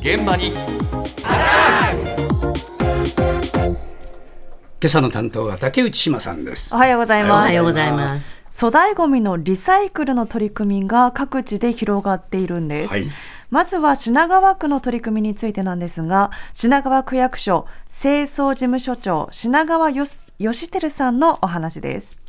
現場に今朝の担当は竹内島さんですおはようございます。おはようございます。粗大ごみのリサイクルの取り組みが各地で広がっているんです。はいまずは品川区の取り組みについてなんですが、品川区役所清掃事務所長品川よし義輝さんのお話です。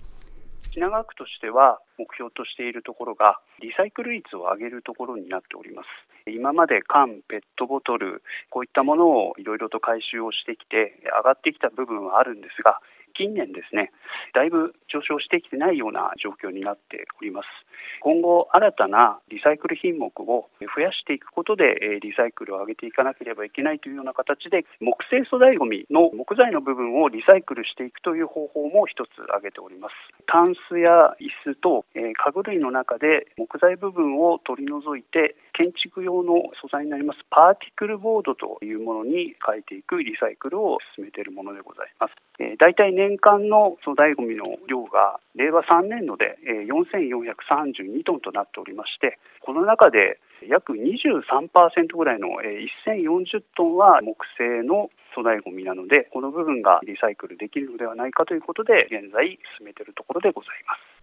品川区としては目標としているところがリサイクル率を上げるところになっております今まで缶、ペットボトルこういったものをいろいろと回収をしてきて上がってきた部分はあるんですが近年ですねだいぶ上昇してきてないような状況になっております今後新たなリサイクル品目を増やしていくことでえリサイクルを上げていかなければいけないというような形で木製粗大ごみの木材の部分をリサイクルしていくという方法も一つ挙げておりますタンスや椅子と、え家具類の中で木材部分を取り除いて建築用の素材になりますパーティクルボードというものに変えていくリサイクルを進めているものでございます。えー、大体年年間の粗大ごみの量が令和3年度で、4432トンとなっておりましてこの中で約23%ぐらいの、1040トンは木製の粗大ごみなのでこの部分がリサイクルできるのではないかということで現在進めているところでございます。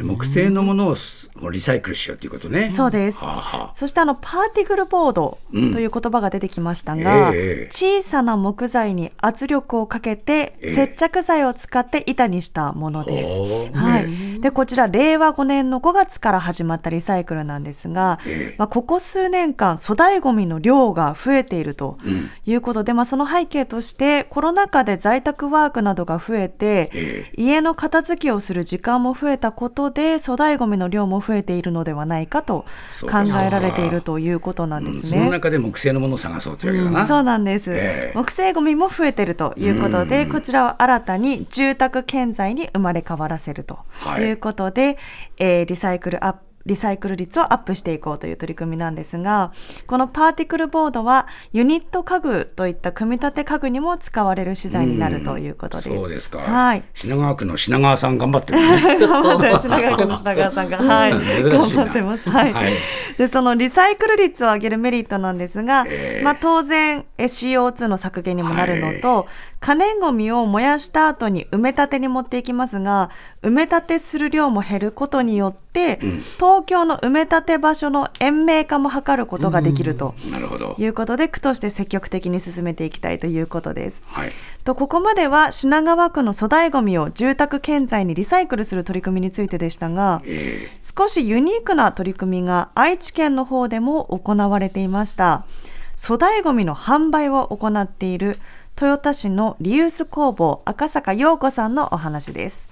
木製のものをすリサイクルしようということね。そうです。はあはあ。そしてあのパーティクルボードという言葉が出てきましたが、ええ。小さな木材に圧力をかけてええ。接着剤を使って板にしたものです。はね。い、でこちら令和5年の5月から始まったリサイクルなんですが、ええ。まあ、ここ数年間粗大ごみの量が増えているとうん。いうことで、まあ、その背景としてコロナ禍で在宅ワークなどが増えて、え。家の片付けをする時間も増えたことで粗大ごみの量も増えているのではないかと考えられているということなんですうん。そのね。中で木製のものを探そうというわけだな、そうなんです、ええ。木製ゴミも増えてるということで、うん。こちらは新たに住宅建材に生まれ変わらせるとはいいうことで、えーリサイクルアップリサイクル率をアップしていこうという取り組みなんですが、このパーティクルボードはユニット家具といった組み立て家具にも使われる資材になるということです。そうですか、はい。品川区の品川さん頑張ってるね頑張って品川区の品川さんが、はい、頑張ってます。はい。はいで、そのリサイクル率を上げるメリットなんですが、ええまあ当然え CO2 の削減にもなるのと、可燃ごみを燃やした後に埋め立てに持っていきますが、埋め立てする量も減ることによって、うん。東京の埋め立て場所の延命化も図ることができるということで、区として積極的に進めていきたいということです。はい。とここまでは品川区の粗大ごみを住宅建材にリサイクルする取り組みについてでしたが、え少しユニークな取り組みが愛知県の方でも行われていました。粗大ごみの販売を行っている豊田市のリユース工房赤坂陽子さんのお話です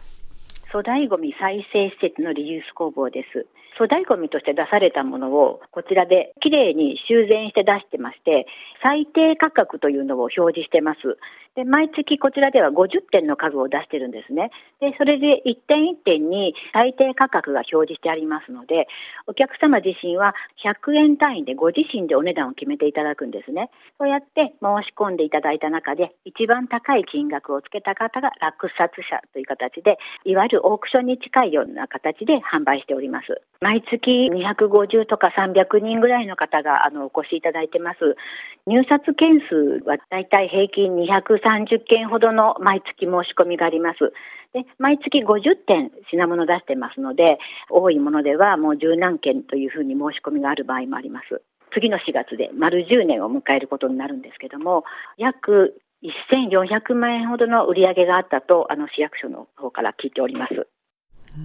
粗大ごみ再生施設のリユース工房です。粗大ごみとして出されたものをこちらできれいに修繕して出してまして、最低価格というのを表示してます。で、毎月こちらでは50点の家具を出してるんですね。で、それで一点一点に最低価格が表示してありますので、お客様自身は100円単位でご自身でお値段を決めていただくんですね。そうやって申し込んでいただいた中で、一番高い金額をつけた方が落札者という形で、いわゆるオークションに近いような形で販売しております。毎月250とか300人ぐらいの方があのお越しいただいてます。入札件数はだいたい平均130件ほどの毎月申し込みがあります。で、毎月50点品物出してますので、多いものではもう十何件というふうに申し込みがある場合もあります。次の4月で丸10年を迎えることになるんですけども、約1400万円ほどの売り上げがあったと、あの市役所の方から聞いております。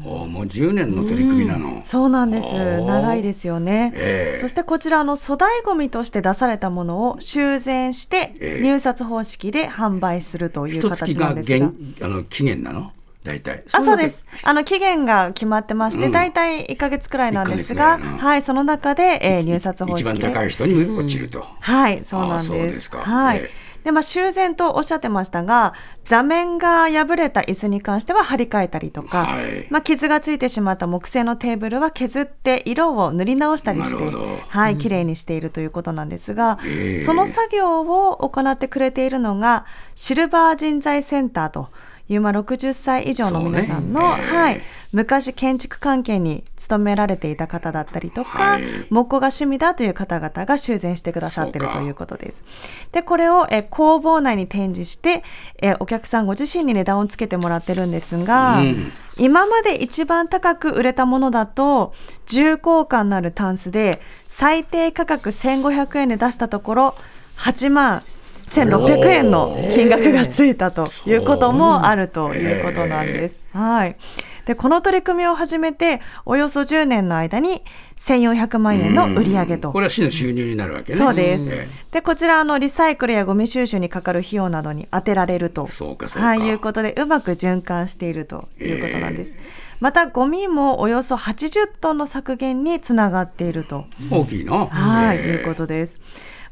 おーもう10年の取り組みなの、そうなんです。長いですよね、ええ。そしてこちらあの粗大ごみとして出されたものを修繕してええ。入札方式で販売するという形ながんですが。限あの期限なの？大体。あそうです。あの期限が決まってまして、うん。大体1ヶ月くらいなんです1が、はい、その中で、えー入札方一番式で。高い人に落ちると、はい、そうなんあです。はい。えで、まあ、修繕とおっしゃってましたが、座面が破れた椅子に関しては張り替えたりとか、はい。まあ、傷がついてしまった木製のテーブルは削って色を塗り直したりしてはい、綺麗にしているということなんですが、ええ。その作業を行ってくれているのが、シルバー人材センターとユーマ60歳以上の皆さんの、ね。はい。ええ、昔建築関係に勤められていた方だったりとか、はい。木工が趣味だという方々が修繕してくださっているということです。で、これを、えー工房内に展示して、えーお客さんご自身に値段をつけてもらってるんですが、うん。今まで一番高く売れたものだと、重厚感のあるタンスで、最低価格1500円で出したところ、8万1600円の金額がついたということもあるということなんです。はい。で、この取り組みを始めて、およそ10年の間に1400万円の売り上げとこ。れは市の収入になるわけね。そうですえで、こちら、あの、リサイクルやゴミ収集にかかる費用などに当てられると。そうかそうかはい、いうことで、うまく循環しているということなんです。また、ゴミもおよそ80トンの削減につながっていると。え大きいな。はい、ええいうことです。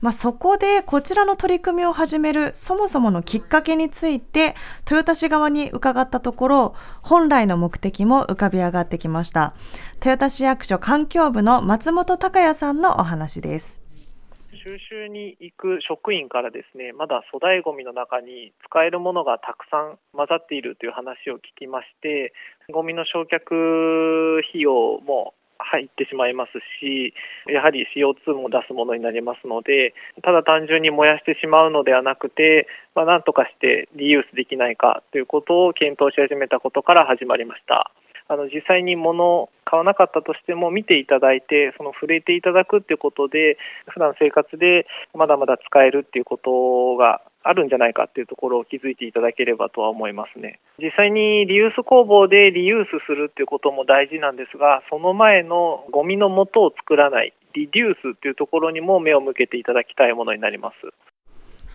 まあ、そこでこちらの取り組みを始めるそもそものきっかけについて豊田市側に伺ったところ本来の目的も浮かび上がってきました豊田市役所環境部の松本隆也さんのお話です収集に行く職員からですね、まだ粗大ごみの中に使えるものがたくさん混ざっているという話を聞きまして、ゴミの焼却費用も入ってしまいますし、やはり CO2 も出すものになりますので、ただ単純に燃やしてしまうのではなくて、まあ、なんとかしてリユースできないかということを検討し始めたことから始まりました。あの実際に物を買わなかったとしても見ていただいてその触れていただくっていうことで普段生活でまだまだ使えるっていうことがあるんじゃないかっていうところを気づいていただければとは思いますね。実際にリユース工房でリユースするっていうことも大事なんですがその前のゴミの元を作らないリデュースっていうところにも目を向けていただきたいものになります。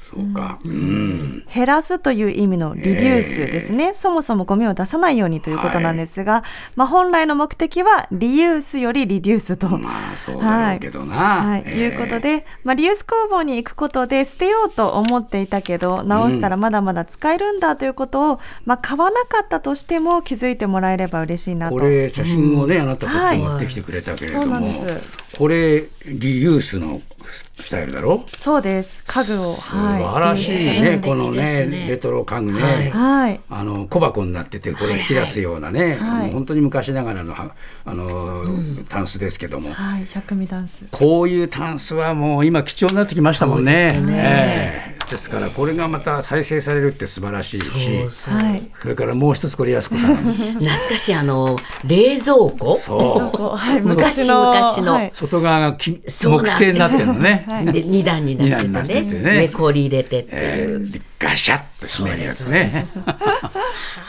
そうか。うん。減らすという意味のリデュースですね、そもそもゴミを出さないようにということなんですが、まあ、本来の目的はリユースよりリデュースと。まあそうだけどな。はい、ええ。いうことで、まあ、リユース工房に行くことで捨てようと思っていたけど直したらまだまだ使えるんだということを、まあ、買わなかったとしても気づいてもらえれば嬉しいなと。これ写真をね、あなたこっちはい持ってきてくれたけれども、そうなんです。これリユースのスタイルだろ？そうです。家具を、素晴らしい。はいね、素敵このねレトロ家具ね。はい。はい。あの小箱になっててこれ引き出すようなね、はい。本当に昔ながらのはあの、タンスですけども、はい、百味ダンス。こういうタンスはもう今貴重になってきましたもんね。そうですね。ええですからこれがまた再生されるって素晴らしいし、そうそう。はい。それからもう一つこれ安子さん、懐かしいあの冷蔵庫？そう。はい、昔々の。はい。外側がき木製になってるのね。はい。で二段になってて二段になってねてね。で氷入れてってえいう、ーガシャッと閉めるやつね。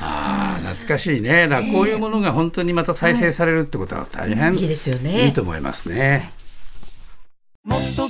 ああ懐かしいね。だからこういうものが本当にまた再生されるってことは大変いいですよね。いいと思いますね。もっと